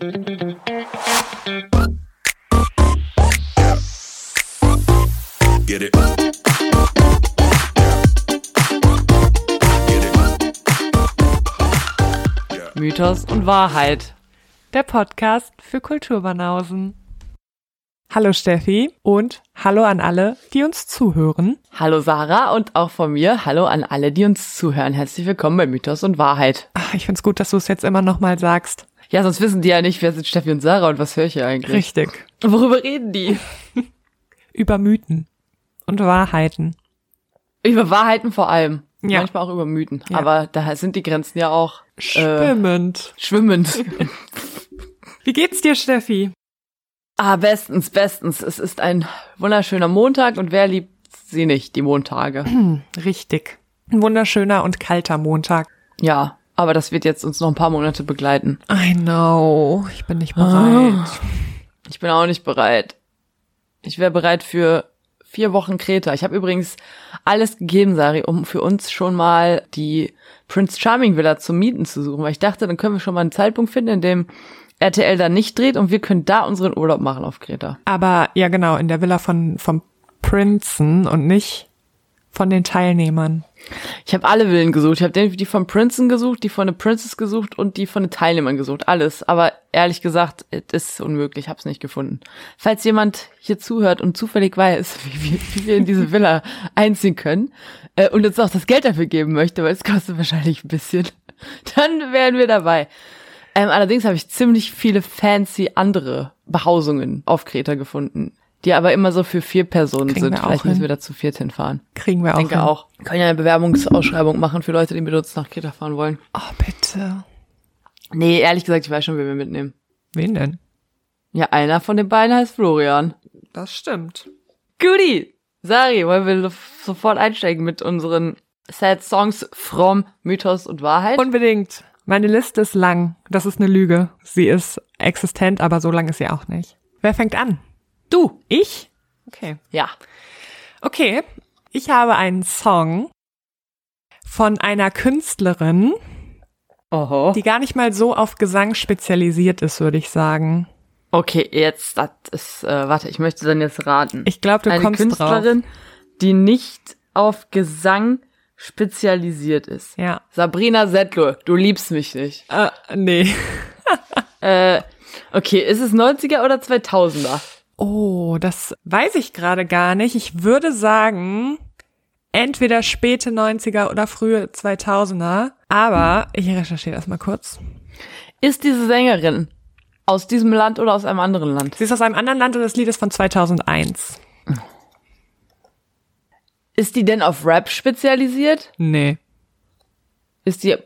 Get it. Mythos und Wahrheit. Der Podcast für Kulturbanausen. Hallo Steffi und hallo an alle, die uns zuhören. Hallo Sarah und auch von mir hallo an alle, die uns zuhören. Herzlich willkommen bei Mythos und Wahrheit. Ach, ich find's gut, dass du es jetzt immer noch mal sagst. Ja, sonst wissen die ja nicht, wer sind Steffi und Sarah und was höre ich hier eigentlich. Richtig. Worüber reden die? Über Mythen und Wahrheiten. Über Wahrheiten vor allem. Ja. Manchmal auch über Mythen. Ja. Aber da sind die Grenzen ja auch äh, Schwimmend. schwimmend. Wie geht's dir, Steffi? ah, bestens, bestens. Es ist ein wunderschöner Montag und wer liebt sie nicht, die Montage? Richtig. Ein wunderschöner und kalter Montag. Ja, aber das wird jetzt uns noch ein paar Monate begleiten. I know. Ich bin nicht bereit. Ah. Ich bin auch nicht bereit. Ich wäre bereit für vier Wochen Kreta. Ich habe übrigens alles gegeben, Sari, um für uns schon mal die Prince Charming Villa zum Mieten zu suchen, weil ich dachte, dann können wir schon mal einen Zeitpunkt finden, in dem RTL da nicht dreht und wir können da unseren Urlaub machen auf Kreta. Aber ja, genau, in der Villa von vom Prinzen und nicht von den Teilnehmern. Ich habe alle Villen gesucht. Ich habe die von Princeton gesucht, die von The Princess gesucht und die von den Teilnehmern gesucht. Alles. Aber ehrlich gesagt, es ist unmöglich. Es nicht gefunden. Falls jemand hier zuhört und zufällig weiß, wie wir, wie wir in diese Villa einziehen können äh, und uns auch das Geld dafür geben möchte, weil es kostet wahrscheinlich ein bisschen, dann wären wir dabei. Ähm, allerdings habe ich ziemlich viele fancy andere Behausungen auf Kreta gefunden, die aber immer so für vier Personen Kriegen sind. Vielleicht müssen hin. wir da zu viert hinfahren. Kriegen wir Ich auch. denke hin. auch. Wir können ja eine Bewerbungsausschreibung machen für Leute, die mit uns nach Kreta fahren wollen. Oh, bitte. Nee, ehrlich gesagt, ich weiß schon, wen wir mitnehmen. Wen denn? Ja, einer von den beiden heißt Florian. Das stimmt. Goodie! Sari, wollen wir sofort einsteigen mit unseren Sad Songs from Mythos und Wahrheit? Unbedingt. Meine Liste ist lang. Das ist eine Lüge. Sie ist existent, aber so lang ist sie auch nicht. Wer fängt an? Du! Ich? Okay. Ja. Okay. Ich habe einen Song von einer Künstlerin, Oho. die gar nicht mal so auf Gesang spezialisiert ist, würde ich sagen. Okay, jetzt, das ist, äh, warte, ich möchte dann jetzt raten. Ich glaube, du Eine kommst Künstlerin, die nicht auf Gesang spezialisiert ist. drauf. Ja. Sabrina Settler, du liebst mich nicht. Äh, nee. Äh, okay, ist es 90er oder 2000er? Oh, das weiß ich gerade gar nicht. Ich würde sagen, entweder späte 90er oder frühe 2000er. Aber ich recherchiere das mal kurz. Ist diese Sängerin aus diesem Land oder aus einem anderen Land? Sie ist aus einem anderen Land und das Lied ist von 2001. Ist die denn auf Rap spezialisiert? Nee. Ist die,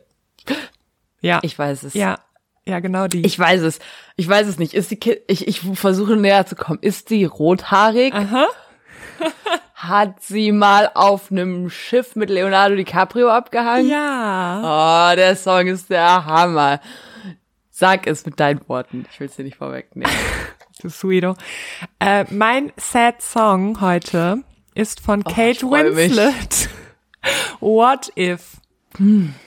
Ja. ich weiß es. ja. Ja, genau die. Ich weiß es. Ich weiß es nicht. Ist die, Ki ich, ich versuche näher zu kommen. Ist die rothaarig? Aha. Hat sie mal auf einem Schiff mit Leonardo DiCaprio abgehangen? Ja. Oh, der Song ist der Hammer. Sag es mit deinen Worten. Ich will es dir nicht vorwegnehmen. Du Sweeto. Äh, mein Sad Song heute ist von Kate Oh, mich. Winslet. What if?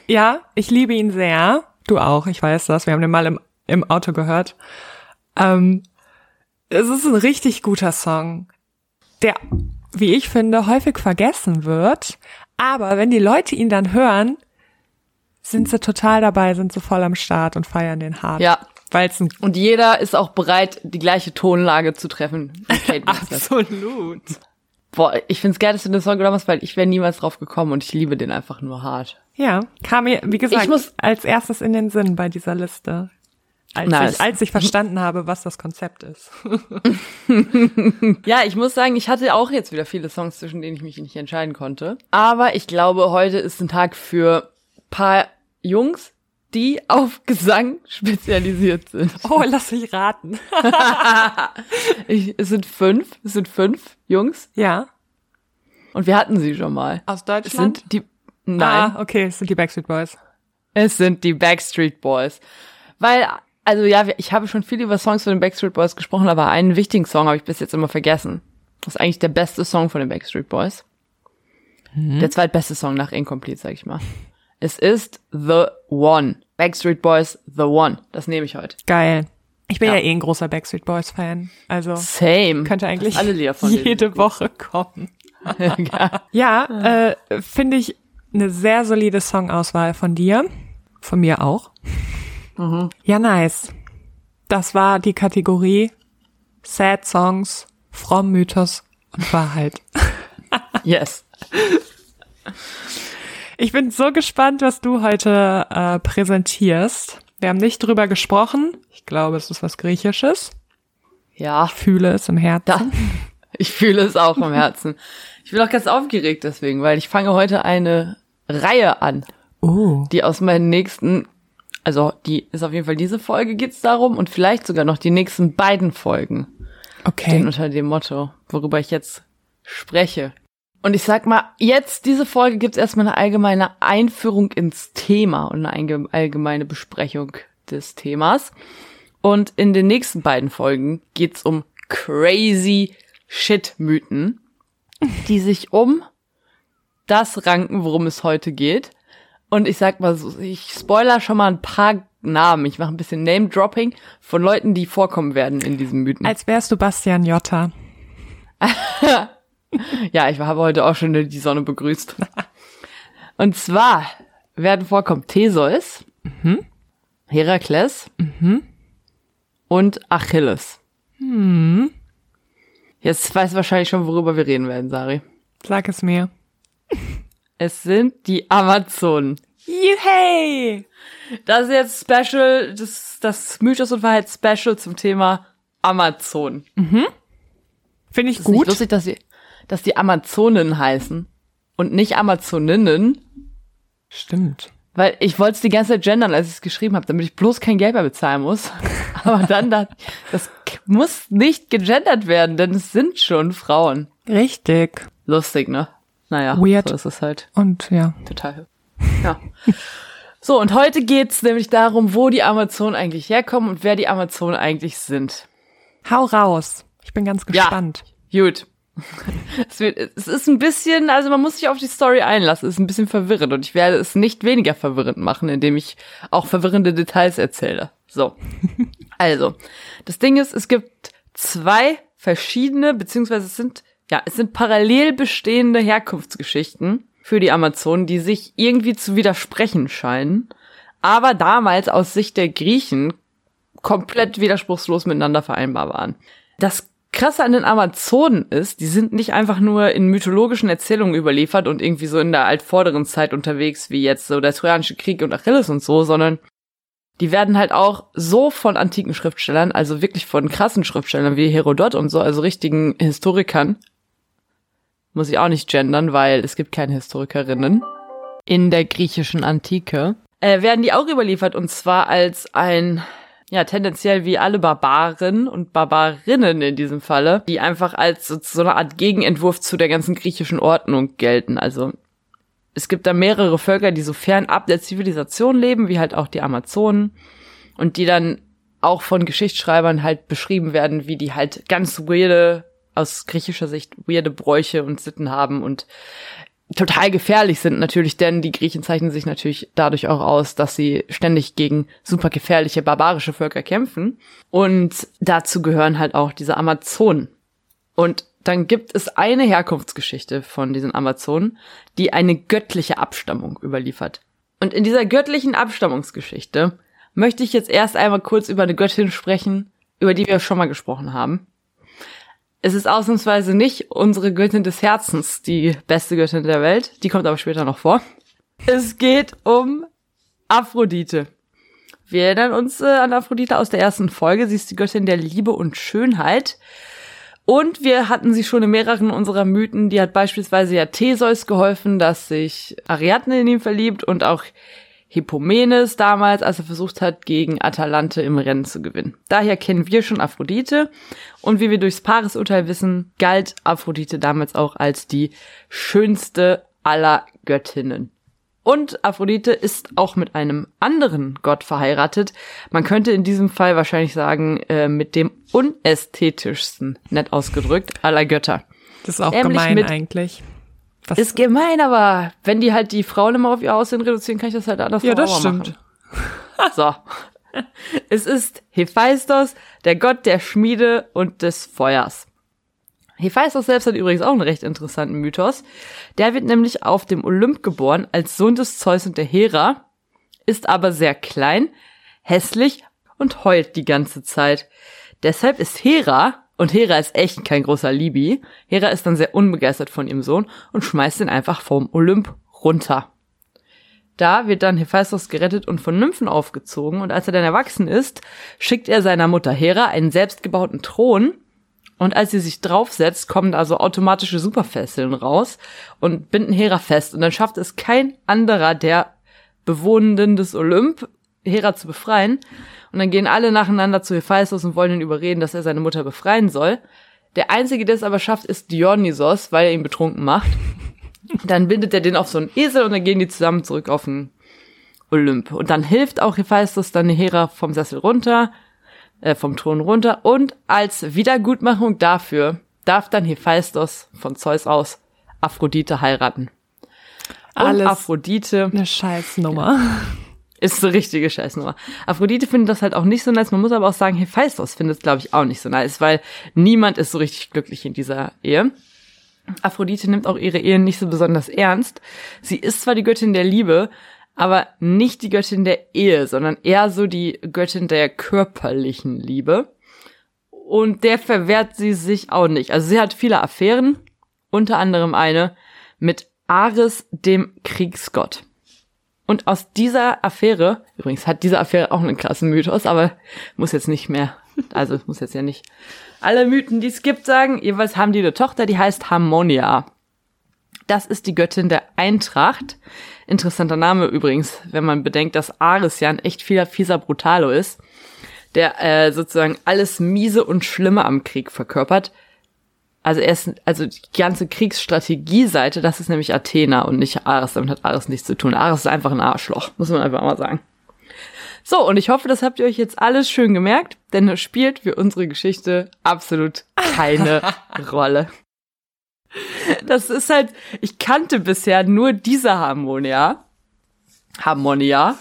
Ja, ich liebe ihn sehr. Du auch, ich weiß das. Wir haben den mal im, im Auto gehört. Ähm, es ist ein richtig guter Song, der, wie ich finde, häufig vergessen wird. Aber wenn die Leute ihn dann hören, sind sie total dabei, sind sie voll am Start und feiern den hart. Ja. Weil es ein Und jeder ist auch bereit, die gleiche Tonlage zu treffen. Absolut. Boah, ich find's geil, dass du den Song genommen hast, weil ich wäre niemals drauf gekommen und ich liebe den einfach nur hart. Ja, kam mir, wie gesagt, Ich muss- als erstes in den Sinn bei dieser Liste. Als, Nice. ich, als ich verstanden habe, was das Konzept ist. Ja, ich muss sagen, ich hatte auch jetzt wieder viele Songs, zwischen denen ich mich nicht entscheiden konnte. Aber ich glaube, heute ist ein Tag für paar Jungs, die auf Gesang spezialisiert sind. Oh, lass mich raten. Ich, es sind fünf, es sind fünf Jungs Ja. und wir hatten sie schon mal. Aus Es Deutschland? sind die, nein, Ah, okay, es sind die Backstreet Boys. es sind die Backstreet Boys. Weil, also ja, ich habe schon viel über Songs von den Backstreet Boys gesprochen, aber einen wichtigen Song habe ich bis jetzt immer vergessen. Das ist eigentlich der beste Song von den Backstreet Boys. Der zweitbeste Song nach Incomplete, sag ich mal. Es ist The One. Backstreet Boys The One. Das nehme ich heute. Geil. Ich bin ja, Ja. eh ein großer Backstreet Boys Fan. Also Same. könnte eigentlich alle Lieder von denen jede. Woche kommen. ja. Ja, äh, finde ich eine sehr solide Songauswahl von dir. Von mir auch. Mhm. Ja, nice. Das war die Kategorie Sad Songs, Fromm Mythos und Wahrheit. Yes. Ich bin so gespannt, was du heute äh, präsentierst. Wir haben nicht drüber gesprochen. Ich glaube, es ist was Griechisches. Ja. Ich fühle es im Herzen. Ich fühle es auch im Herzen. Ich bin auch ganz aufgeregt deswegen, weil ich fange heute eine Reihe an, Oh. die aus meinen nächsten, also die ist auf jeden Fall diese Folge geht's darum und vielleicht sogar noch die nächsten beiden Folgen Okay. stehen unter dem Motto, worüber ich jetzt spreche. Und ich sag mal, jetzt diese Folge gibt's erstmal eine allgemeine Einführung ins Thema und eine allgemeine Besprechung des Themas. Und in den nächsten beiden Folgen geht's um crazy Shit-Mythen, die sich um das ranken, worum es heute geht. Und ich sag mal so, ich spoiler schon mal ein paar Namen. Ich mache ein bisschen Name-Dropping von Leuten, die vorkommen werden in diesen Mythen. Als wärst du Bastian Jotta. Ja, ich habe heute auch schon die Sonne begrüßt. Und zwar werden vorkommen Theseus, Herakles und Achilles. Jetzt weißt du wahrscheinlich schon, worüber wir reden werden, Sari. Sag es mir. Es sind die Amazonen. Hey! Das ist jetzt Special, das, das Mythos und Wahrheit Special zum Thema Amazon. Finde ich Ist nicht gut. lustig, dass die, dass die Amazonen heißen und nicht Amazoninnen. Stimmt. Weil ich wollte es die ganze Zeit gendern, als ich es geschrieben habe, damit ich bloß kein Geld mehr bezahlen muss. Aber dann das k- muss nicht gegendert werden, denn es sind schon Frauen. Richtig. Lustig, ne? Naja, Weird. so ist es halt. Und ja. Total. Ja. So, und heute geht's nämlich darum, wo die Amazonen eigentlich herkommen und wer die Amazonen eigentlich sind. Hau raus. Ich bin ganz Ja. gespannt. Gut. Es, wird, es ist ein bisschen, also man muss sich auf die Story einlassen, es ist ein bisschen verwirrend und ich werde es nicht weniger verwirrend machen, indem ich auch verwirrende Details erzähle. So. Also, das Ding ist, es gibt zwei verschiedene, beziehungsweise es sind, ja, es sind parallel bestehende Herkunftsgeschichten für die Amazonen, die sich irgendwie zu widersprechen scheinen, aber damals aus Sicht der Griechen komplett widerspruchslos miteinander vereinbar waren. Das Krasse an den Amazonen ist, die sind nicht einfach nur in mythologischen Erzählungen überliefert und irgendwie so in der altvorderen Zeit unterwegs, wie jetzt so der Trojanische Krieg und Achilles und so, sondern die werden halt auch so von antiken Schriftstellern, also wirklich von krassen Schriftstellern wie Herodot und so, also richtigen Historikern, muss ich auch nicht gendern, weil es gibt keine Historikerinnen in der griechischen Antike, äh, werden die auch überliefert und zwar als ein ja, tendenziell wie alle Barbaren und Barbarinnen in diesem Falle, die einfach als so, eine Art Gegenentwurf zu der ganzen griechischen Ordnung gelten. Also es gibt da mehrere Völker, die so fernab der Zivilisation leben, wie halt auch die Amazonen und die dann auch von Geschichtsschreibern halt beschrieben werden, wie die halt ganz weirde, aus griechischer Sicht weirde Bräuche und Sitten haben und total gefährlich sind natürlich, denn die Griechen zeichnen sich natürlich dadurch auch aus, dass sie ständig gegen super gefährliche barbarische Völker kämpfen. Und dazu gehören halt auch diese Amazonen. Und dann gibt es eine Herkunftsgeschichte von diesen Amazonen, die eine göttliche Abstammung überliefert. Und in dieser göttlichen Abstammungsgeschichte möchte ich jetzt erst einmal kurz über eine Göttin sprechen, über die wir schon mal gesprochen haben. Es ist ausnahmsweise nicht unsere Göttin des Herzens, die beste Göttin der Welt. Die kommt aber später noch vor. Es geht um Aphrodite. Wir erinnern uns äh, an Aphrodite aus der ersten Folge. Sie ist die Göttin der Liebe und Schönheit. Und wir hatten sie schon in mehreren unserer Mythen. Die hat beispielsweise ja Theseus geholfen, dass sich Ariadne in ihn verliebt und auch Hippomenes damals, als er versucht hat, gegen Atalante im Rennen zu gewinnen. Daher kennen wir schon Aphrodite. Und wie wir durchs Paaresurteil wissen, galt Aphrodite damals auch als die schönste aller Göttinnen. Und Aphrodite ist auch mit einem anderen Gott verheiratet. Man könnte in diesem Fall wahrscheinlich sagen, äh, mit dem unästhetischsten, nett ausgedrückt, aller Götter. Das ist auch Nämlich gemein eigentlich. Was, Ist gemein, aber wenn die halt die Frauen immer auf ihr Aussehen reduzieren, kann ich das halt anders ja, das stimmt. machen. So. es ist Hephaistos, der Gott der Schmiede und des Feuers. Hephaistos selbst hat übrigens auch einen recht interessanten Mythos. Der wird nämlich auf dem Olymp geboren als Sohn des Zeus und der Hera, ist aber sehr klein, hässlich und heult die ganze Zeit. Deshalb ist Hera, und Hera ist echt kein großer Libi, Hera ist dann sehr unbegeistert von ihrem Sohn und schmeißt ihn einfach vom Olymp runter. Da wird dann Hephaistos gerettet und von Nymphen aufgezogen. Und als er dann erwachsen ist, schickt er seiner Mutter Hera einen selbstgebauten Thron. Und als sie sich draufsetzt, kommen also automatische Superfesseln raus und binden Hera fest. Und dann schafft es kein anderer der Bewohnenden des Olymp, Hera zu befreien und dann gehen alle nacheinander zu Hephaistos und wollen ihn überreden, dass er seine Mutter befreien soll. Der einzige, der es aber schafft, ist Dionysos, weil er ihn betrunken macht. Dann bindet er den auf so einen Esel und dann gehen die zusammen zurück auf den Olymp. Und dann hilft auch Hephaistos dann Hera vom Sessel runter, äh, vom Thron runter. Und als Wiedergutmachung dafür darf dann Hephaistos von Zeus aus Aphrodite heiraten. Und Alles Aphrodite Eine Scheißnummer. ist so richtige Scheißnummer. Aphrodite findet das halt auch nicht so nice. Man muss aber auch sagen, Hephaistos findet es, glaube ich, auch nicht so nice, weil niemand ist so richtig glücklich in dieser Ehe. Aphrodite nimmt auch ihre Ehe nicht so besonders ernst. Sie ist zwar die Göttin der Liebe, aber nicht die Göttin der Ehe, sondern eher so die Göttin der körperlichen Liebe. Und der verwehrt sie sich auch nicht. Also sie hat viele Affären, unter anderem eine mit Ares, dem Kriegsgott. Und aus dieser Affäre, übrigens hat diese Affäre auch einen klassen Mythos, aber muss jetzt nicht mehr, also muss jetzt ja nicht alle Mythen, die es gibt, sagen, jeweils haben die eine Tochter, die heißt Harmonia. Das ist die Göttin der Eintracht. Interessanter Name übrigens, wenn man bedenkt, dass Ares ja ein echt fieser, fieser Brutalo ist, der äh, sozusagen alles Miese und Schlimme am Krieg verkörpert. Also er ist, also die ganze Kriegsstrategie-Seite, das ist nämlich Athena und nicht Ares. Damit hat Ares nichts zu tun. Ares ist einfach ein Arschloch, muss man einfach mal sagen. So, und ich hoffe, das habt ihr euch jetzt alles schön gemerkt, denn es spielt für unsere Geschichte absolut keine Rolle. Das ist halt, ich kannte bisher nur diese Harmonia. Harmonia.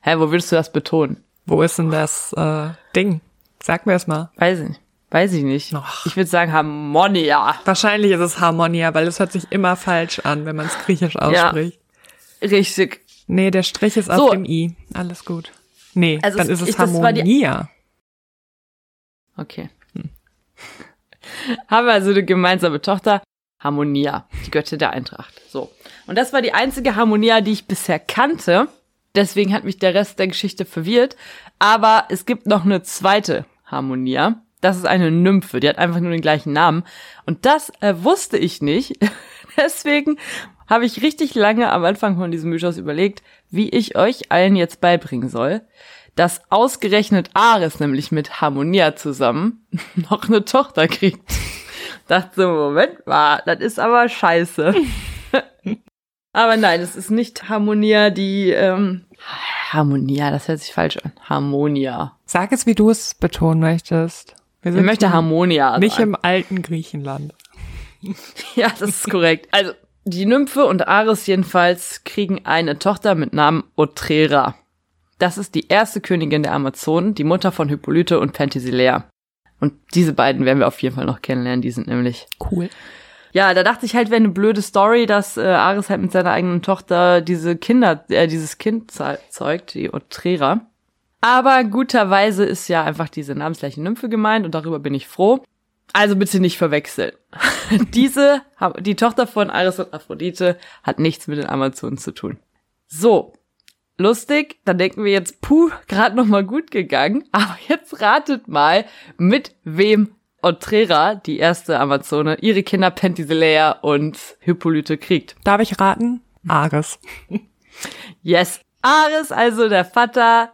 Hä, wo willst du das betonen? Wo ist denn das äh, Ding? Sag mir es mal. Weiß ich nicht. Weiß ich nicht. Och. Ich würde sagen Harmonia. Wahrscheinlich ist es Harmonia, weil es hört sich immer falsch an, wenn man es griechisch ausspricht. Richtig. Nee, der Strich ist So. auf dem I. Alles gut. Nee, Also dann es- ist es ich- Harmonia. Okay. Haben wir also eine gemeinsame Tochter, Harmonia, die Göttin der Eintracht. So. Und das war die einzige Harmonia, die ich bisher kannte. Deswegen hat mich der Rest der Geschichte verwirrt. Aber es gibt noch eine zweite Harmonia. Das ist eine Nymphe, die hat einfach nur den gleichen Namen. Und das äh, wusste ich nicht. Deswegen habe ich richtig lange am Anfang von diesem Mythos überlegt, wie ich euch allen jetzt beibringen soll, dass ausgerechnet Ares nämlich mit Harmonia zusammen noch eine Tochter kriegt. Dachte so, Moment mal, das ist aber scheiße. aber nein, es ist nicht Harmonia, die ähm, Harmonia, das hört sich falsch an. Harmonia. Sag es, wie du es betonen möchtest. Wir möchte Harmonia nicht sagen. im alten Griechenland. Ja, das ist korrekt. Also, die Nymphe und Ares jedenfalls kriegen eine Tochter mit Namen Otrera. Das ist die erste Königin der Amazonen, die Mutter von Hippolyte und Penthesilea. Und diese beiden werden wir auf jeden Fall noch kennenlernen, die sind nämlich. Cool. Ja, da dachte ich halt, wäre eine blöde Story, dass äh, Ares halt mit seiner eigenen Tochter diese Kinder, äh, dieses Kind ze- zeugt, die Otrera. Aber guterweise ist ja einfach diese namensgleiche Nymphe gemeint und darüber bin ich froh. Also bitte nicht verwechseln. Diese, die Tochter von Ares und Aphrodite, hat nichts mit den Amazonen zu tun. So, lustig, dann denken wir jetzt, puh, gerade noch mal gut gegangen. Aber jetzt ratet mal, mit wem Otrera, die erste Amazone, ihre Kinder Penthesilea und Hippolyte kriegt. Darf ich raten? Ares. Yes, Ares, also der Vater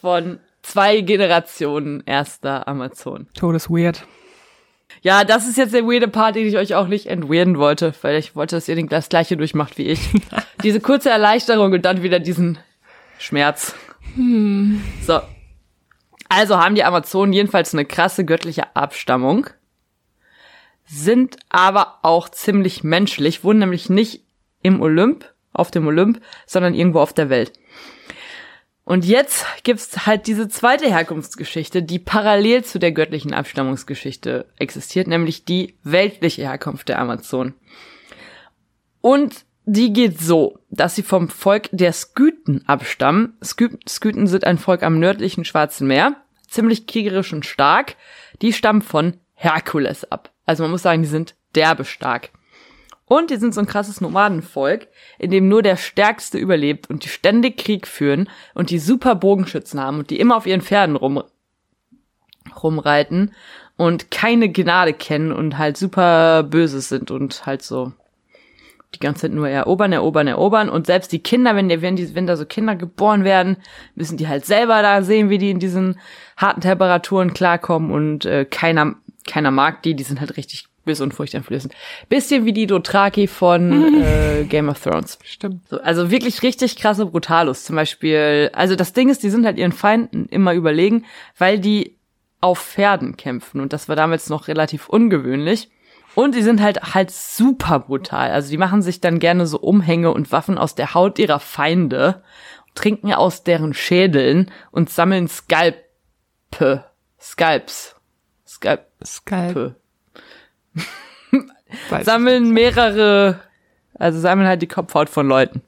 von zwei Generationen erster Amazon. Todesweird. Ja, das ist jetzt der weirde Part, den ich euch auch nicht entweirden wollte, weil ich wollte, dass ihr den- das gleiche durchmacht wie ich. Diese kurze Erleichterung und dann wieder diesen Schmerz. So. Also haben die Amazonen jedenfalls eine krasse göttliche Abstammung, sind aber auch ziemlich menschlich, wohnen nämlich nicht im Olymp, auf dem Olymp, sondern irgendwo auf der Welt. Und jetzt gibt's halt diese zweite Herkunftsgeschichte, die parallel zu der göttlichen Abstammungsgeschichte existiert, nämlich die weltliche Herkunft der Amazonen. Und die geht so, dass sie vom Volk der Skythen abstammen. Skythen sind ein Volk am nördlichen Schwarzen Meer, ziemlich kriegerisch und stark. Die stammen von Herkules ab. Also man muss sagen, die sind derbe stark. Und die sind so ein krasses Nomadenvolk, in dem nur der Stärkste überlebt und die ständig Krieg führen und die super Bogenschützen haben und die immer auf ihren Pferden rum, rumreiten und keine Gnade kennen und halt super böse sind und halt so die ganze Zeit nur erobern, erobern, erobern. Und selbst die Kinder, wenn, die, wenn, die, wenn da so Kinder geboren werden, müssen die halt selber da sehen, wie die in diesen harten Temperaturen klarkommen und äh, keiner, keiner mag die, die sind halt richtig böse und furchteinflößend. Bisschen wie die Dothraki von äh, Game of Thrones. Stimmt. So, also wirklich richtig krasse Brutalos. Zum Beispiel, also das Ding ist, die sind halt ihren Feinden immer überlegen, weil die auf Pferden kämpfen. Und das war damals noch relativ ungewöhnlich. Und die sind halt halt super brutal. Also die machen sich dann gerne so Umhänge und Waffen aus der Haut ihrer Feinde, trinken aus deren Schädeln und sammeln Skalpe. Skalps. Skalp. Skalp. sammeln mehrere, also sammeln halt die Kopfhaut von Leuten.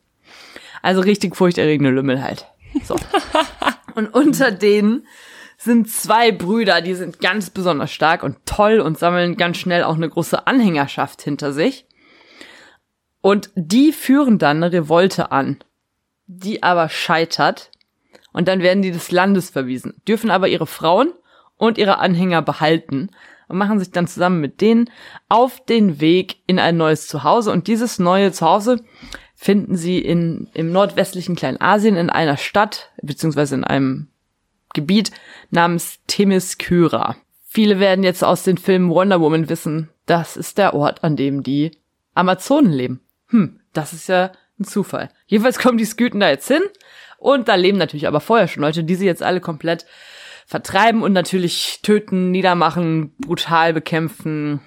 Also richtig furchterregende Lümmel halt. So. und unter denen sind zwei Brüder, die sind ganz besonders stark und toll und sammeln ganz schnell auch eine große Anhängerschaft hinter sich. Und die führen dann eine Revolte an, die aber scheitert. Und dann werden die des Landes verwiesen, dürfen aber ihre Frauen und ihre Anhänger behalten und machen sich dann zusammen mit denen auf den Weg in ein neues Zuhause. Und dieses neue Zuhause finden sie in, im nordwestlichen Kleinasien in einer Stadt, beziehungsweise in einem Gebiet namens Themyskyra. Viele werden jetzt aus den Filmen Wonder Woman wissen, das ist der Ort, an dem die Amazonen leben. Hm, das ist ja ein Zufall. Jedenfalls kommen die Sküten da jetzt hin und da leben natürlich aber vorher schon Leute, die sie jetzt alle komplett vertreiben und natürlich töten, niedermachen, brutal bekämpfen.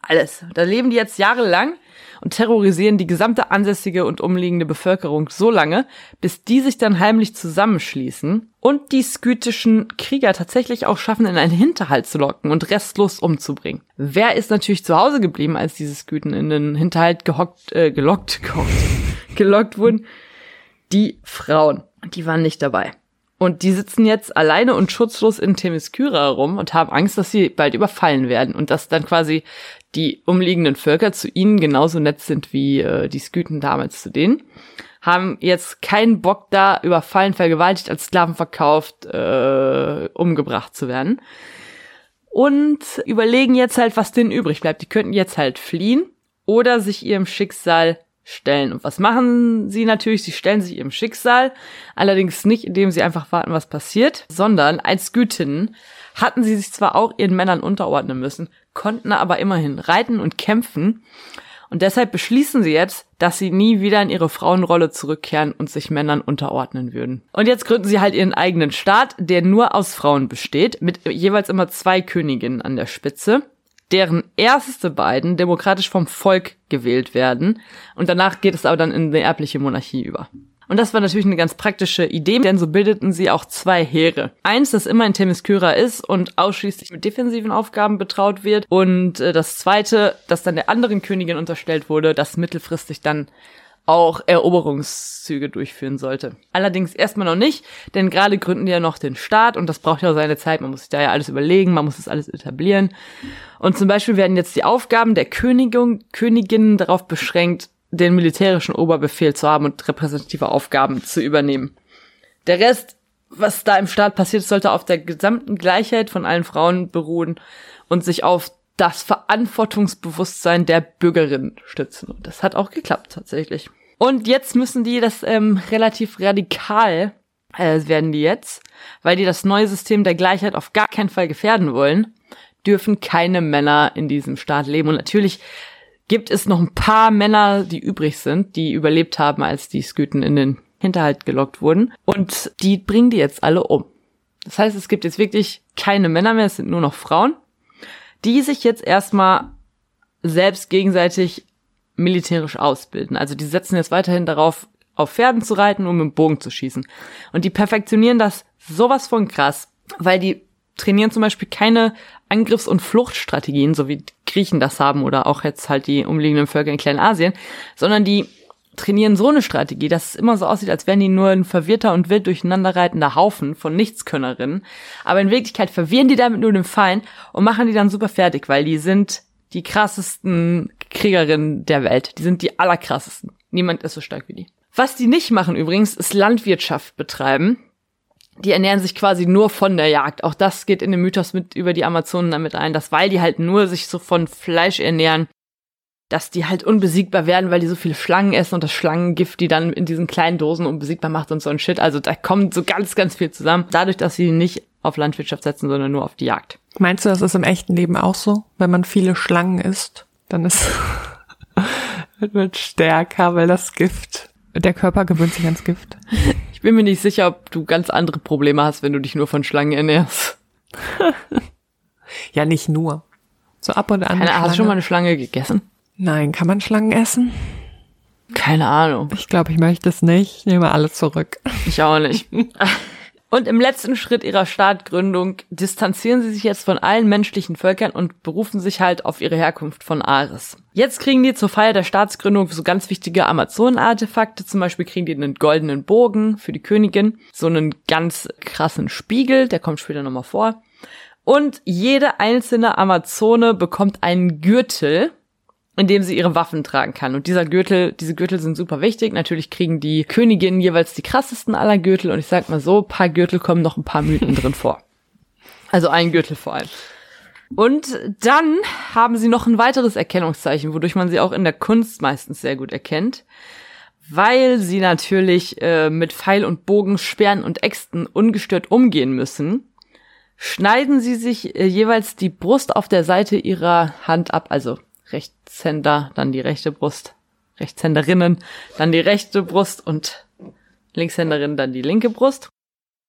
Alles. Da leben die jetzt jahrelang und terrorisieren die gesamte ansässige und umliegende Bevölkerung so lange, bis die sich dann heimlich zusammenschließen und die skytischen Krieger tatsächlich auch schaffen, in einen Hinterhalt zu locken und restlos umzubringen. Wer ist natürlich zu Hause geblieben, als diese Skyten in den Hinterhalt gehockt, äh, gelockt, gehockt, gelockt wurden? Die Frauen. Die waren nicht dabei. Und die sitzen jetzt alleine und schutzlos in Themyskyra herum und haben Angst, dass sie bald überfallen werden und dass dann quasi die umliegenden Völker zu ihnen genauso nett sind wie äh, die Skythen damals zu denen. Haben jetzt keinen Bock da, überfallen, vergewaltigt, als Sklaven verkauft, äh, umgebracht zu werden. Und überlegen jetzt halt, was denen übrig bleibt. Die könnten jetzt halt fliehen oder sich ihrem Schicksal stellen. Und was machen sie natürlich? Sie stellen sich ihrem Schicksal, allerdings nicht, indem sie einfach warten, was passiert, sondern als Gütinnen hatten sie sich zwar auch ihren Männern unterordnen müssen, konnten aber immerhin reiten und kämpfen. Und deshalb beschließen sie jetzt, dass sie nie wieder in ihre Frauenrolle zurückkehren und sich Männern unterordnen würden. Und jetzt gründen sie halt ihren eigenen Staat, der nur aus Frauen besteht, mit jeweils immer zwei Königinnen an der Spitze deren erste beiden demokratisch vom Volk gewählt werden. Und danach geht es aber dann in eine erbliche Monarchie über. Und das war natürlich eine ganz praktische Idee, denn so bildeten sie auch zwei Heere. Eins, das immer in Themyskyra ist und ausschließlich mit defensiven Aufgaben betraut wird. Und äh, das zweite, das dann der anderen Königin unterstellt wurde, das mittelfristig dann auch Eroberungszüge durchführen sollte. Allerdings erstmal noch nicht, denn gerade gründen die ja noch den Staat und das braucht ja auch seine Zeit. Man muss sich da ja alles überlegen, man muss das alles etablieren. Und zum Beispiel werden jetzt die Aufgaben der Königin, Königinnen darauf beschränkt, den militärischen Oberbefehl zu haben und repräsentative Aufgaben zu übernehmen. Der Rest, was da im Staat passiert, sollte auf der gesamten Gleichheit von allen Frauen beruhen und sich auf das Verantwortungsbewusstsein der Bürgerin stützen. Und das hat auch geklappt tatsächlich. Und jetzt müssen die das ähm, relativ radikal äh, werden die jetzt, weil die das neue System der Gleichheit auf gar keinen Fall gefährden wollen, dürfen keine Männer in diesem Staat leben. Und natürlich gibt es noch ein paar Männer, die übrig sind, die überlebt haben, als die Sküten in den Hinterhalt gelockt wurden. Und die bringen die jetzt alle um. Das heißt, es gibt jetzt wirklich keine Männer mehr, es sind nur noch Frauen die sich jetzt erstmal selbst gegenseitig militärisch ausbilden. Also die setzen jetzt weiterhin darauf, auf Pferden zu reiten und mit dem Bogen zu schießen. Und die perfektionieren das sowas von krass, weil die trainieren zum Beispiel keine Angriffs- und Fluchtstrategien, so wie Griechen das haben oder auch jetzt halt die umliegenden Völker in Kleinasien, sondern die trainieren so eine Strategie, dass es immer so aussieht, als wären die nur ein verwirrter und wild durcheinander reitender Haufen von Nichtskönnerinnen. Aber in Wirklichkeit verwirren die damit nur den Feind und machen die dann super fertig, weil die sind die krassesten Kriegerinnen der Welt. Die sind die allerkrassesten. Niemand ist so stark wie die. Was die nicht machen übrigens, ist Landwirtschaft betreiben die ernähren sich quasi nur von der Jagd. Auch das geht in den Mythos mit über die Amazonen damit ein, dass weil die halt nur sich so von Fleisch ernähren, dass die halt unbesiegbar werden, weil die so viele Schlangen essen und das Schlangengift die dann in diesen kleinen Dosen unbesiegbar macht und so ein Shit. Also da kommt so ganz, ganz viel zusammen. Dadurch, dass sie nicht auf Landwirtschaft setzen, sondern nur auf die Jagd. Meinst du, das ist im echten Leben auch so? Wenn man viele Schlangen isst, dann ist wird man stärker, weil das Gift, der Körper gewöhnt sich ans Gift bin mir nicht sicher, ob du ganz andere Probleme hast, wenn du dich nur von Schlangen ernährst. ja, nicht nur. So ab und an. Keine, hast du schon mal eine Schlange gegessen? Nein, kann man Schlangen essen? Keine Ahnung. Ich glaube, ich möchte es nicht. Ich nehme alles zurück. Ich auch nicht. Und im letzten Schritt ihrer Staatgründung distanzieren sie sich jetzt von allen menschlichen Völkern und berufen sich halt auf ihre Herkunft von Ares. Jetzt kriegen die zur Feier der Staatsgründung so ganz wichtige Amazonen-Artefakte. Zum Beispiel kriegen die einen goldenen Bogen für die Königin, so einen ganz krassen Spiegel, der kommt später nochmal vor. Und jede einzelne Amazone bekommt einen Gürtel, in dem sie ihre Waffen tragen kann. Und dieser Gürtel, diese Gürtel sind super wichtig. Natürlich kriegen die Königinnen jeweils die krassesten aller Gürtel. Und ich sag mal so, paar Gürtel kommen noch ein paar Mythen drin vor. Also ein Gürtel vor allem. Und dann haben sie noch ein weiteres Erkennungszeichen, wodurch man sie auch in der Kunst meistens sehr gut erkennt. Weil sie natürlich äh, mit Pfeil und Bogen, Sperren und Äxten ungestört umgehen müssen, schneiden sie sich äh, jeweils die Brust auf der Seite ihrer Hand ab, also Rechtshänder, dann die rechte Brust, Rechtshänderinnen, dann die rechte Brust und Linkshänderin, dann die linke Brust.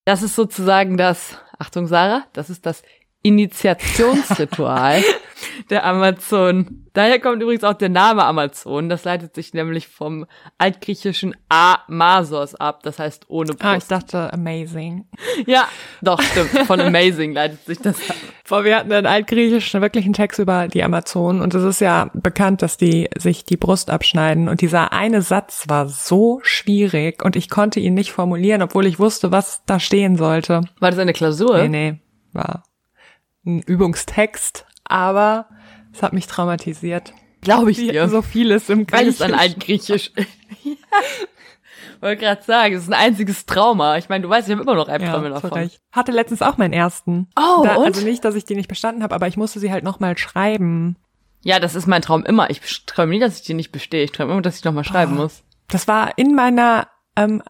Das ist sozusagen das, Achtung Sarah, das ist das Initiationsritual der Amazon. Daher kommt übrigens auch der Name Amazon. Das leitet sich nämlich vom altgriechischen Amasos ab. Das heißt ohne Brust. Ah, ich dachte amazing. Ja, doch, stimmt. Von amazing leitet sich das ab. Vor wir hatten einen altgriechischen wirklichen Text über die Amazonen und es ist ja bekannt, dass die sich die Brust abschneiden und dieser eine Satz war so schwierig und ich konnte ihn nicht formulieren, obwohl ich wusste, was da stehen sollte. War das eine Klausur? Nee, nee, war ein Übungstext, aber es hat mich traumatisiert. Glaube ich dir. So vieles im Griechisch. Weil es ein Altgriechisch. ja. Wollte gerade sagen, es ist ein einziges Trauma. Ich meine, du weißt, ich habe immer noch Albträume ja, davon. Recht. Hatte letztens auch meinen ersten. Oh, da, und? Also nicht, dass ich die nicht bestanden habe, aber ich musste sie halt nochmal schreiben. Ja, das ist mein Traum immer. Ich träume nie, dass ich die nicht bestehe. Ich träume immer, dass ich nochmal schreiben oh. muss. Das war in meiner ähm,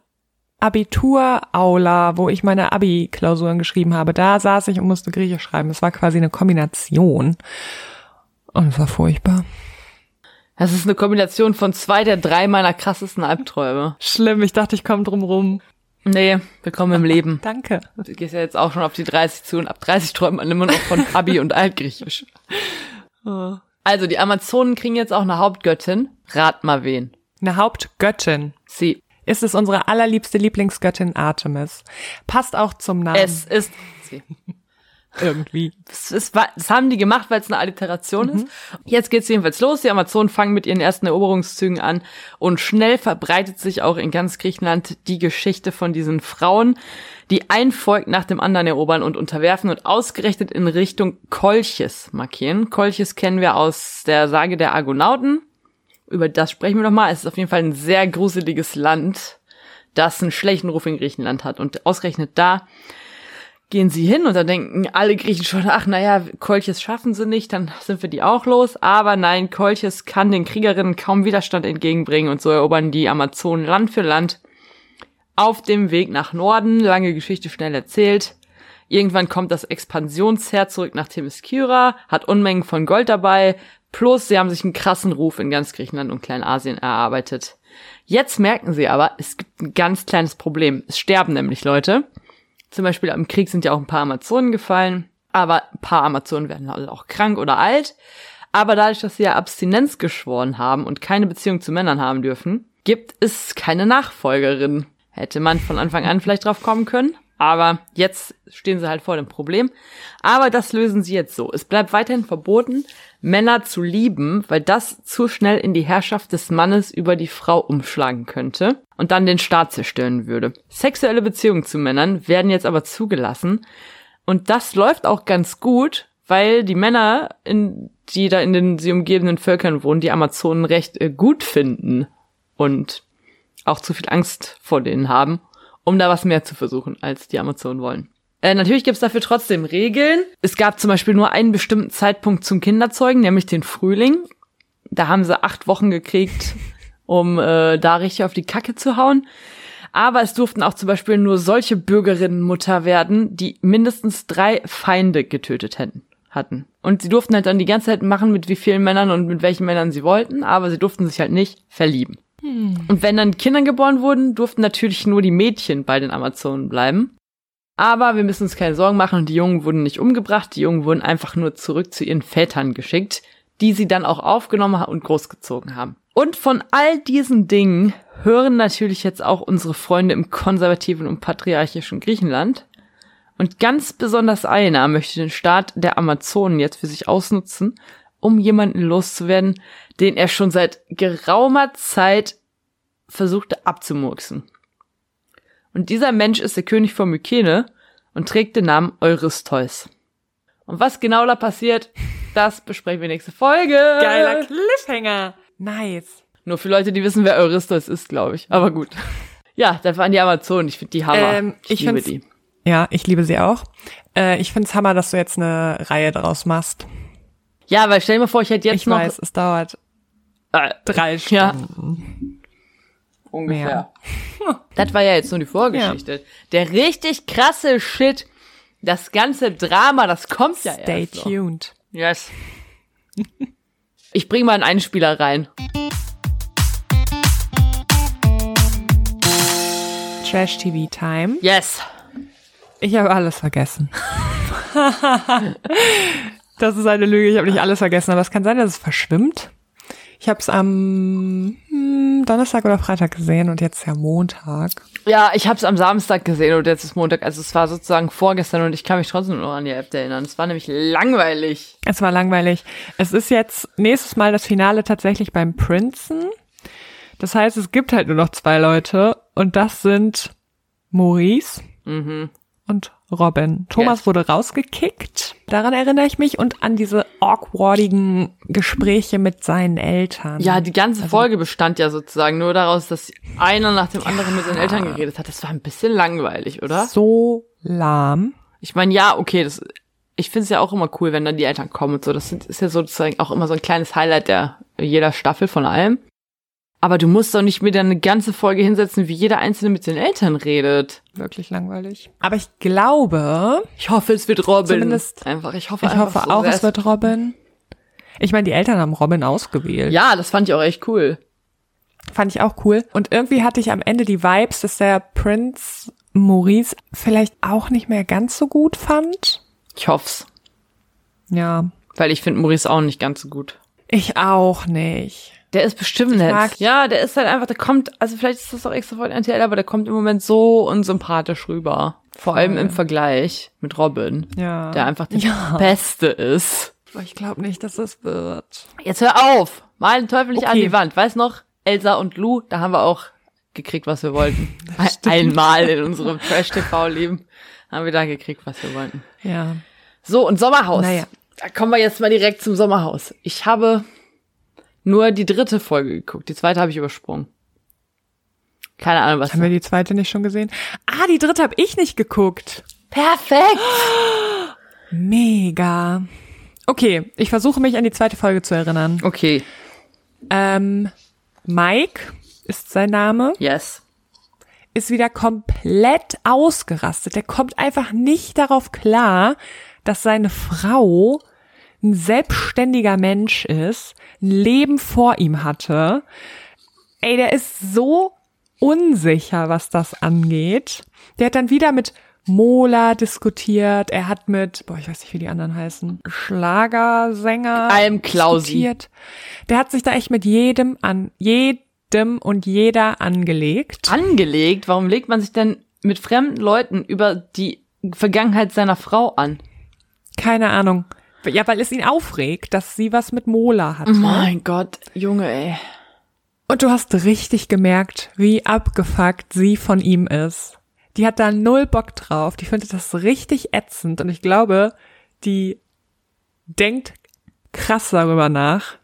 Abitur-Aula, wo ich meine Abi-Klausuren geschrieben habe. Da saß ich und musste Griechisch schreiben. Es war quasi eine Kombination. Und es war furchtbar. Das ist eine Kombination von zwei der drei meiner krassesten Albträume. Schlimm, ich dachte, ich komme drum rum. Nee, willkommen im Leben. Danke. Du gehst ja jetzt auch schon auf die 30 zu und ab 30 träumt man immer noch von Abi und Altgriechisch. Also, die Amazonen kriegen jetzt auch eine Hauptgöttin. Rat mal wen. Eine Hauptgöttin. Sie ist es unsere allerliebste Lieblingsgöttin Artemis. Passt auch zum Namen. Es ist sie. Irgendwie. Das, ist, das haben die gemacht, weil es eine Alliteration mhm. ist. Jetzt geht's jedenfalls los. Die Amazonen fangen mit ihren ersten Eroberungszügen an und schnell verbreitet sich auch in ganz Griechenland die Geschichte von diesen Frauen, die ein Volk nach dem anderen erobern und unterwerfen und ausgerechnet in Richtung Kolchis markieren. Kolchis kennen wir aus der Sage der Argonauten über das sprechen wir noch mal. Es ist auf jeden Fall ein sehr gruseliges Land, das einen schlechten Ruf in Griechenland hat. Und ausgerechnet da gehen sie hin und da denken alle Griechen schon, ach naja, Kolchis schaffen sie nicht, dann sind wir die auch los. Aber nein, Kolchis kann den Kriegerinnen kaum Widerstand entgegenbringen und so erobern die Amazonen Land für Land auf dem Weg nach Norden. Lange Geschichte schnell erzählt. Irgendwann kommt das Expansionsheer zurück nach Themyscira, hat Unmengen von Gold dabei, Plus, sie haben sich einen krassen Ruf in ganz Griechenland und Kleinasien erarbeitet. Jetzt merken sie aber, es gibt ein ganz kleines Problem. Es sterben nämlich Leute. Zum Beispiel im Krieg sind ja auch ein paar Amazonen gefallen, aber ein paar Amazonen werden auch krank oder alt. Aber dadurch, dass sie ja Abstinenz geschworen haben und keine Beziehung zu Männern haben dürfen, gibt es keine Nachfolgerin. Hätte man von Anfang an vielleicht drauf kommen können. Aber jetzt stehen sie halt vor dem Problem. Aber das lösen sie jetzt so. Es bleibt weiterhin verboten, Männer zu lieben, weil das zu schnell in die Herrschaft des Mannes über die Frau umschlagen könnte und dann den Staat zerstören würde. Sexuelle Beziehungen zu Männern werden jetzt aber zugelassen. Und das läuft auch ganz gut, weil die Männer, in, die da in den sie umgebenden Völkern wohnen, die Amazonen recht äh, gut finden und auch zu viel Angst vor denen haben um da was mehr zu versuchen, als die Amazonen wollen. Äh, natürlich gibt's dafür trotzdem Regeln. Es gab zum Beispiel nur einen bestimmten Zeitpunkt zum Kinderzeugen, nämlich den Frühling. Da haben sie acht Wochen gekriegt, um äh, da richtig auf die Kacke zu hauen. Aber es durften auch zum Beispiel nur solche Bürgerinnen Mutter werden, die mindestens drei Feinde getötet hätten, hatten. Und sie durften halt dann die ganze Zeit machen, mit wie vielen Männern und mit welchen Männern sie wollten, aber sie durften sich halt nicht verlieben. Hm. Und wenn dann Kinder geboren wurden, durften natürlich nur die Mädchen bei den Amazonen bleiben. Aber wir müssen uns keine Sorgen machen die Jungen wurden nicht umgebracht, die Jungen wurden einfach nur zurück zu ihren Vätern geschickt, die sie dann auch aufgenommen und großgezogen haben. Und von all diesen Dingen hören natürlich jetzt auch unsere Freunde im konservativen und patriarchischen Griechenland. Und ganz besonders einer möchte den Staat der Amazonen jetzt für sich ausnutzen, um jemanden loszuwerden, den er schon seit geraumer Zeit versuchte abzumurksen. Und dieser Mensch ist der König von Mykene und trägt den Namen Eurystheus. Und was genau da passiert, das besprechen wir nächste Folge. Geiler Cliffhanger. Nice. Nur für Leute, die wissen, wer Eurystheus ist, glaube ich. Aber gut. Ja, das waren die Amazonen. Ich finde die Hammer. Ähm, ich, ich liebe die. Ja, ich liebe sie auch. Äh, ich finde es Hammer, dass du jetzt eine Reihe draus machst. Ja, weil stell dir mal vor, ich hätte jetzt ich noch. Ich weiß, es dauert äh, drei Stunden. Ja. Ungefähr. Ja. Das war ja jetzt nur die Vorgeschichte. Ja. Der richtig krasse Shit, das ganze Drama, das kommt ja Stay erst. Stay tuned. Noch. Yes. Ich bring mal einen Einspieler rein. Trash TV Time. Yes. Ich habe alles vergessen. das ist eine Lüge, ich habe nicht alles vergessen, aber es kann sein, dass es verschwimmt. Ich habe es am hm, Donnerstag oder Freitag gesehen und jetzt ist ja Montag. Ja, ich habe es am Samstag gesehen und jetzt ist Montag. Also es war sozusagen vorgestern und ich kann mich trotzdem noch an die App erinnern. Es war nämlich langweilig. Es war langweilig. Es ist jetzt nächstes Mal das Finale tatsächlich beim Princeton. Das heißt, es gibt halt nur noch zwei Leute und das sind Maurice mhm. und Robin. Thomas yes. wurde rausgekickt. Daran erinnere ich mich und an diese awkwardigen Gespräche mit seinen Eltern. Ja, die ganze also, Folge bestand ja sozusagen nur daraus, dass einer nach dem anderen ja. mit seinen Eltern geredet hat. Das war ein bisschen langweilig, oder? So lahm. Ich meine, ja, okay, das, ich finde es ja auch immer cool, wenn dann die Eltern kommen und so. Das ist ja sozusagen auch immer so ein kleines Highlight der jeder Staffel von allem. Aber du musst doch nicht mit eine ganze Folge hinsetzen, wie jeder Einzelne mit den Eltern redet. Wirklich langweilig. Aber ich glaube. Ich hoffe, es wird Robin. Zumindest. Einfach, ich hoffe Ich hoffe so auch, es wird Robin. Ich meine, die Eltern haben Robin ausgewählt. Ja, das fand ich auch echt cool. Fand ich auch cool. Und irgendwie hatte ich am Ende die Vibes, dass der Prinz Maurice vielleicht auch nicht mehr ganz so gut fand. Ich hoff's. Ja. Weil ich finde Maurice auch nicht ganz so gut. Ich auch nicht. Der ist bestimmt nett. Ja, der ist halt einfach, der kommt, also vielleicht ist das auch extra von RTL, aber der kommt im Moment so unsympathisch rüber. Vor allem im Vergleich mit Robin. Ja. Der einfach der ja. Beste ist. Ich glaube nicht, dass das wird. Jetzt hör auf! Mal den Teufel nicht okay. an die Wand. Weiß noch, Elsa und Lou, da haben wir auch gekriegt, was wir wollten. Einmal in unserem Trash-TV-Leben haben wir da gekriegt, was wir wollten. Ja. So, und Sommerhaus. Naja. Da kommen wir jetzt mal direkt zum Sommerhaus. Ich habe nur die dritte Folge geguckt. Die zweite habe ich übersprungen. Keine Ahnung, was. Haben wir die zweite nicht schon gesehen? Ah, die dritte habe ich nicht geguckt. Perfekt. Mega. Okay, ich versuche mich an die zweite Folge zu erinnern. Okay. Ähm, Mike ist sein Name. Yes. Ist wieder komplett ausgerastet. Der kommt einfach nicht darauf klar, dass seine Frau ein selbstständiger Mensch ist, ein Leben vor ihm hatte. Ey, der ist so unsicher, was das angeht. Der hat dann wieder mit Mola diskutiert. Er hat mit, boah, ich weiß nicht, wie die anderen heißen, Schlagersänger Alm Klausi. diskutiert. Der hat sich da echt mit jedem an jedem jedem und jeder angelegt. Angelegt? Warum legt man sich denn mit fremden Leuten über die Vergangenheit seiner Frau an? Keine Ahnung. Ja, weil es ihn aufregt, dass sie was mit Mola hat. Mein Gott, Junge, ey. Und du hast richtig gemerkt, wie abgefuckt sie von ihm ist. Die hat da null Bock drauf. Die findet das richtig ätzend. Und ich glaube, die denkt krass darüber nach,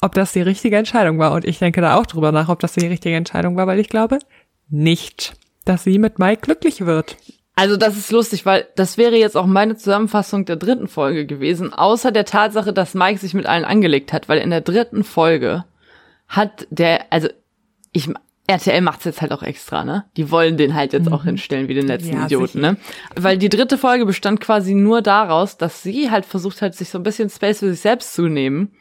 ob das die richtige Entscheidung war. Und ich denke da auch drüber nach, ob das die richtige Entscheidung war, weil ich glaube nicht, dass sie mit Mike glücklich wird. Also das ist lustig, weil das wäre jetzt auch meine Zusammenfassung der dritten Folge gewesen, außer der Tatsache, dass Mike sich mit allen angelegt hat, weil in der dritten Folge hat der, also ich, RTL macht's jetzt halt auch extra, ne? Die wollen den halt jetzt auch hinstellen wie den letzten Ja, Idioten, sicher. ne? Weil die dritte Folge bestand quasi nur daraus, dass sie halt versucht hat, sich so ein bisschen Space für sich selbst zu nehmen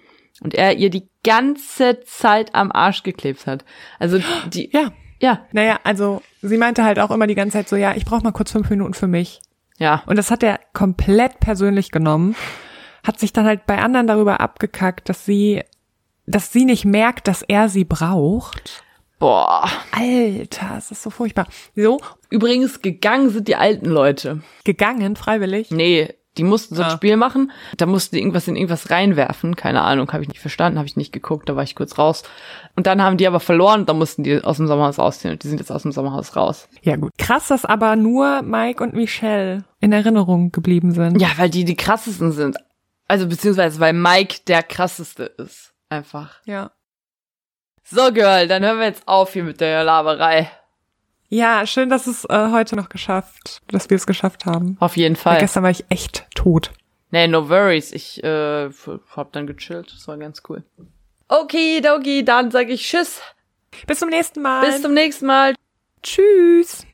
und er ihr die ganze Zeit am Arsch geklebt hat. Also die, Ja. Ja, Naja, also sie meinte halt auch immer die ganze Zeit so, ja, ich brauche mal kurz fünf Minuten für mich. ja. Und das hat er komplett persönlich genommen, hat sich dann halt bei anderen darüber abgekackt, dass sie, dass sie nicht merkt, dass er sie braucht. Boah. Alter, es ist so furchtbar. So, Übrigens, gegangen sind die alten Leute. gegangen, freiwillig. Nee, die mussten so ein Ah. Spiel machen. Da mussten die irgendwas in irgendwas reinwerfen. Keine Ahnung, habe ich nicht verstanden, habe ich nicht geguckt, da war ich kurz raus. Und dann haben die aber verloren und dann mussten die aus dem Sommerhaus rausziehen. Und die sind jetzt aus dem Sommerhaus raus. Ja gut. Krass, dass aber nur Mike und Michelle in Erinnerung geblieben sind. Ja, weil die die krassesten sind. Also beziehungsweise, weil Mike der krasseste ist. Einfach. Ja. So, Girl, dann hören wir jetzt auf hier mit der Laberei. Ja, schön, dass es äh, heute noch geschafft, dass wir es geschafft haben. Auf jeden Weil Fall. gestern war ich echt tot. Nee, no worries. Ich äh, hab dann gechillt. Das war ganz cool. Okay, Doki, dann sag ich Tschüss. Bis zum nächsten Mal. Bis zum nächsten Mal. Tschüss.